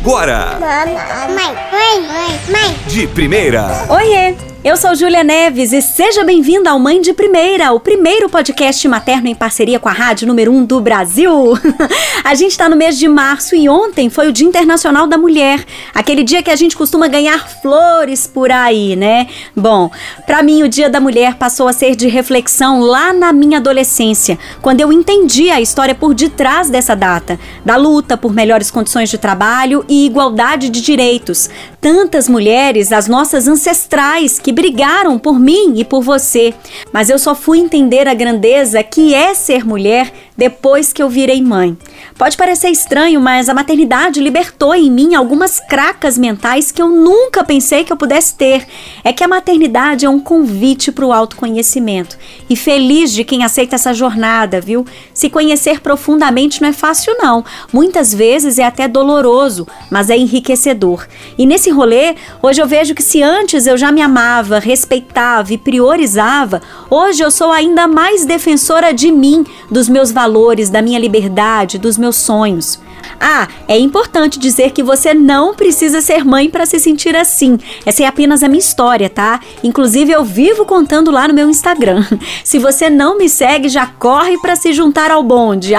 agora. Mãe, mãe, mãe, mãe. De primeira. Oiê! Eu sou Júlia Neves e seja bem-vinda ao Mãe de Primeira, o primeiro podcast materno em parceria com a Rádio Número 1 do Brasil. a gente está no mês de março e ontem foi o Dia Internacional da Mulher, aquele dia que a gente costuma ganhar flores por aí, né? Bom, para mim o Dia da Mulher passou a ser de reflexão lá na minha adolescência, quando eu entendi a história por detrás dessa data, da luta por melhores condições de trabalho e igualdade de direitos. Tantas mulheres, as nossas ancestrais, que brigaram por mim e por você, mas eu só fui entender a grandeza que é ser mulher depois que eu virei mãe. Pode parecer estranho, mas a maternidade libertou em mim algumas cracas mentais que eu nunca pensei que eu pudesse ter. É que a maternidade é um convite para o autoconhecimento. E feliz de quem aceita essa jornada, viu? Se conhecer profundamente não é fácil, não. Muitas vezes é até doloroso, mas é enriquecedor. E nesse rolê, hoje eu vejo que se antes eu já me amava, respeitava e priorizava, hoje eu sou ainda mais defensora de mim, dos meus valores valores, da minha liberdade, dos meus sonhos. Ah, é importante dizer que você não precisa ser mãe para se sentir assim. Essa é apenas a minha história, tá? Inclusive eu vivo contando lá no meu Instagram. Se você não me segue, já corre para se juntar ao bonde,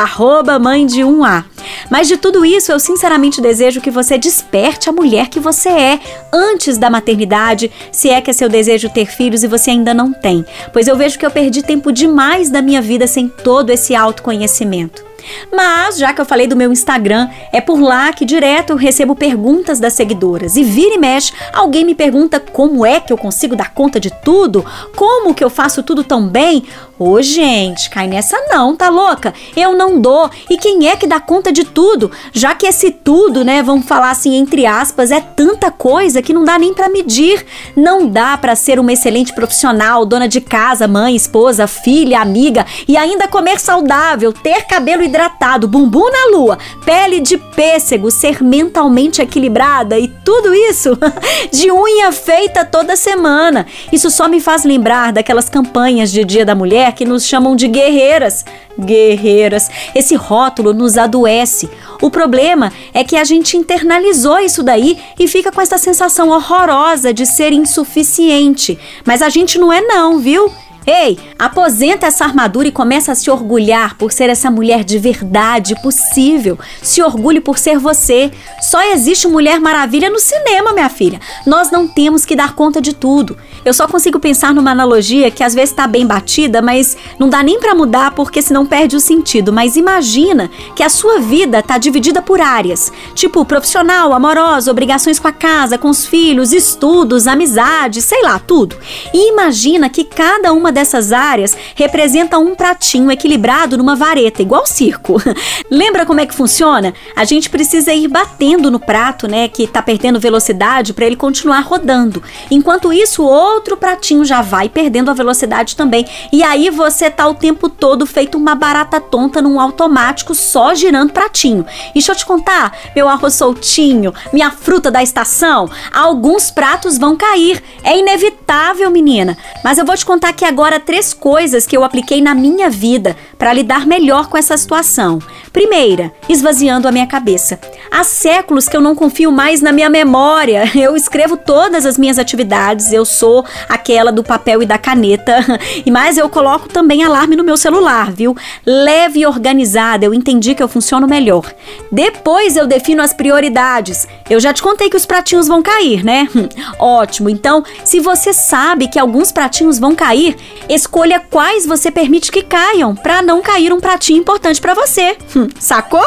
mãe de 1A. Mas de tudo isso, eu sinceramente desejo que você desperte a mulher que você é antes da maternidade, se é que é seu desejo ter filhos e você ainda não tem. Pois eu vejo que eu perdi tempo demais da minha vida sem todo esse autoconhecimento. Mas, já que eu falei do meu Instagram, é por lá que direto eu recebo perguntas das seguidoras. E vira e mexe, alguém me pergunta como é que eu consigo dar conta de tudo? Como que eu faço tudo tão bem? Ô, gente, cai nessa não, tá louca? Eu não dou. E quem é que dá conta de tudo? Já que esse tudo, né, vamos falar assim entre aspas, é tanta coisa que não dá nem para medir. Não dá para ser uma excelente profissional, dona de casa, mãe, esposa, filha, amiga e ainda comer saudável, ter cabelo hidratado, bumbum na lua, pele de pêssego, ser mentalmente equilibrada e tudo isso de unha feita toda semana. Isso só me faz lembrar daquelas campanhas de Dia da Mulher que nos chamam de guerreiras. Guerreiras. Esse rótulo nos adoece. O problema é que a gente internalizou isso daí e fica com essa sensação horrorosa de ser insuficiente. Mas a gente não é, não, viu? Ei, aposenta essa armadura e começa a se orgulhar por ser essa mulher de verdade possível. Se orgulhe por ser você. Só existe Mulher Maravilha no cinema, minha filha. Nós não temos que dar conta de tudo. Eu só consigo pensar numa analogia que às vezes está bem batida, mas não dá nem para mudar porque senão perde o sentido. Mas imagina que a sua vida está dividida por áreas, tipo profissional, amorosa, obrigações com a casa, com os filhos, estudos, amizade, sei lá, tudo. E imagina que cada uma dessas áreas representa um pratinho equilibrado numa vareta, igual circo. Lembra como é que funciona? A gente precisa ir batendo no prato, né, que está perdendo velocidade para ele continuar rodando. Enquanto isso, outro pratinho já vai perdendo a velocidade também. E aí você tá o tempo todo feito uma barata tonta num automático só girando pratinho. E deixa eu te contar, meu arroz soltinho, minha fruta da estação, alguns pratos vão cair. É inevitável, menina. Mas eu vou te contar aqui agora três coisas que eu apliquei na minha vida para lidar melhor com essa situação. Primeira, esvaziando a minha cabeça. Há séculos que eu não confio mais na minha memória. Eu escrevo todas as minhas atividades, eu sou aquela do papel e da caneta. E mais eu coloco também alarme no meu celular, viu? Leve e organizada, eu entendi que eu funciono melhor. Depois eu defino as prioridades. Eu já te contei que os pratinhos vão cair, né? Ótimo. Então, se você sabe que alguns pratinhos vão cair, escolha quais você permite que caiam, para não cair um pratinho importante para você. Sacou?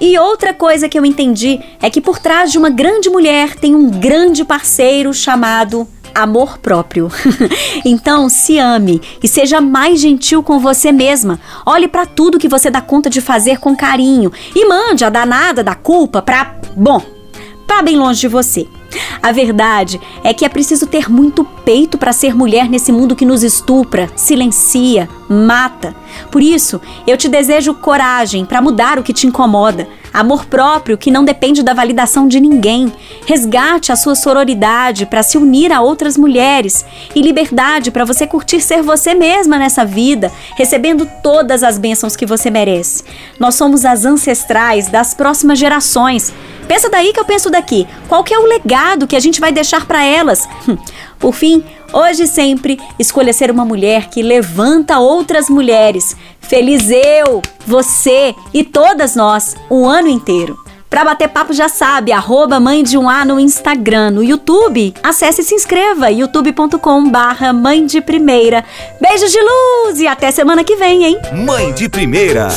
E outra coisa que eu entendi é que por trás de uma grande mulher tem um grande parceiro chamado amor próprio. então, se ame e seja mais gentil com você mesma. Olhe para tudo que você dá conta de fazer com carinho e mande a danada da culpa para, bom, para bem longe de você. A verdade é que é preciso ter muito peito para ser mulher nesse mundo que nos estupra, silencia, mata. Por isso, eu te desejo coragem para mudar o que te incomoda. Amor próprio que não depende da validação de ninguém. Resgate a sua sororidade para se unir a outras mulheres. E liberdade para você curtir ser você mesma nessa vida, recebendo todas as bênçãos que você merece. Nós somos as ancestrais das próximas gerações. Pensa daí que eu penso daqui. Qual que é o legado que a gente vai deixar para elas? Por fim, hoje sempre, escolha ser uma mulher que levanta outras mulheres. Feliz eu, você e todas nós, o ano inteiro. Para bater papo já sabe, arroba mãe de um A no Instagram, no YouTube. Acesse e se inscreva, youtube.com barra mãe de primeira. Beijos de luz e até semana que vem, hein? Mãe de primeira.